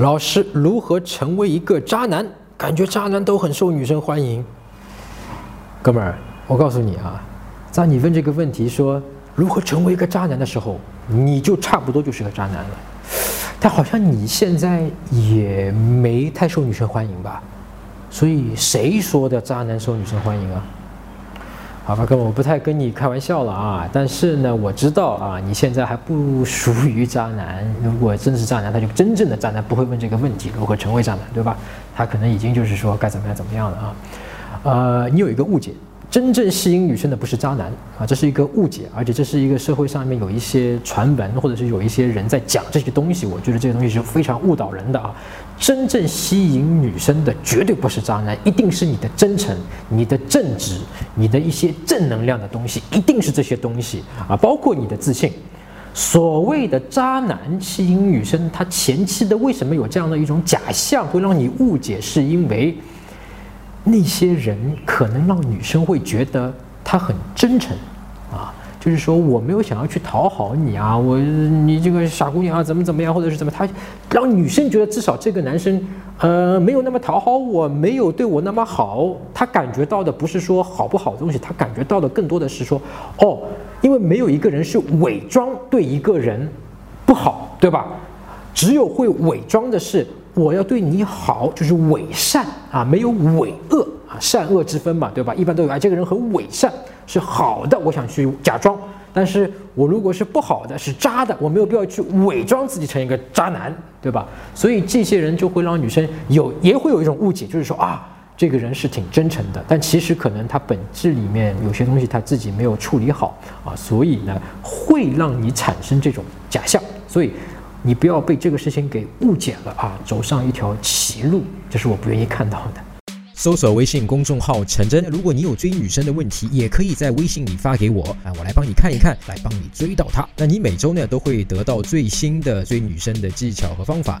老师如何成为一个渣男？感觉渣男都很受女生欢迎。哥们儿，我告诉你啊，在你问这个问题说如何成为一个渣男的时候，你就差不多就是个渣男了。但好像你现在也没太受女生欢迎吧？所以谁说的渣男受女生欢迎啊？好吧，哥，我不太跟你开玩笑了啊。但是呢，我知道啊，你现在还不属于渣男。如果真是渣男，他就真正的渣男，不会问这个问题如何成为渣男，对吧？他可能已经就是说该怎么样怎么样了啊。呃，你有一个误解。真正吸引女生的不是渣男啊，这是一个误解，而且这是一个社会上面有一些传闻，或者是有一些人在讲这些东西，我觉得这些东西是非常误导人的啊。真正吸引女生的绝对不是渣男，一定是你的真诚、你的正直、你的一些正能量的东西，一定是这些东西啊，包括你的自信。所谓的渣男吸引女生，他前期的为什么有这样的一种假象，会让你误解，是因为。那些人可能让女生会觉得他很真诚，啊，就是说我没有想要去讨好你啊，我你这个傻姑娘啊，怎么怎么样，或者是怎么，他让女生觉得至少这个男生，呃，没有那么讨好我，没有对我那么好，他感觉到的不是说好不好的东西，他感觉到的更多的是说，哦，因为没有一个人是伪装对一个人不好，对吧？只有会伪装的是。我要对你好，就是伪善啊，没有伪恶啊，善恶之分嘛，对吧？一般都有啊，这个人很伪善，是好的，我想去假装；但是我如果是不好的，是渣的，我没有必要去伪装自己成一个渣男，对吧？所以这些人就会让女生有也会有一种误解，就是说啊，这个人是挺真诚的，但其实可能他本质里面有些东西他自己没有处理好啊，所以呢，会让你产生这种假象，所以。你不要被这个事情给误解了啊！走上一条歧路，这是我不愿意看到的。搜索微信公众号“陈真”，如果你有追女生的问题，也可以在微信里发给我啊，我来帮你看一看，来帮你追到她。那你每周呢都会得到最新的追女生的技巧和方法。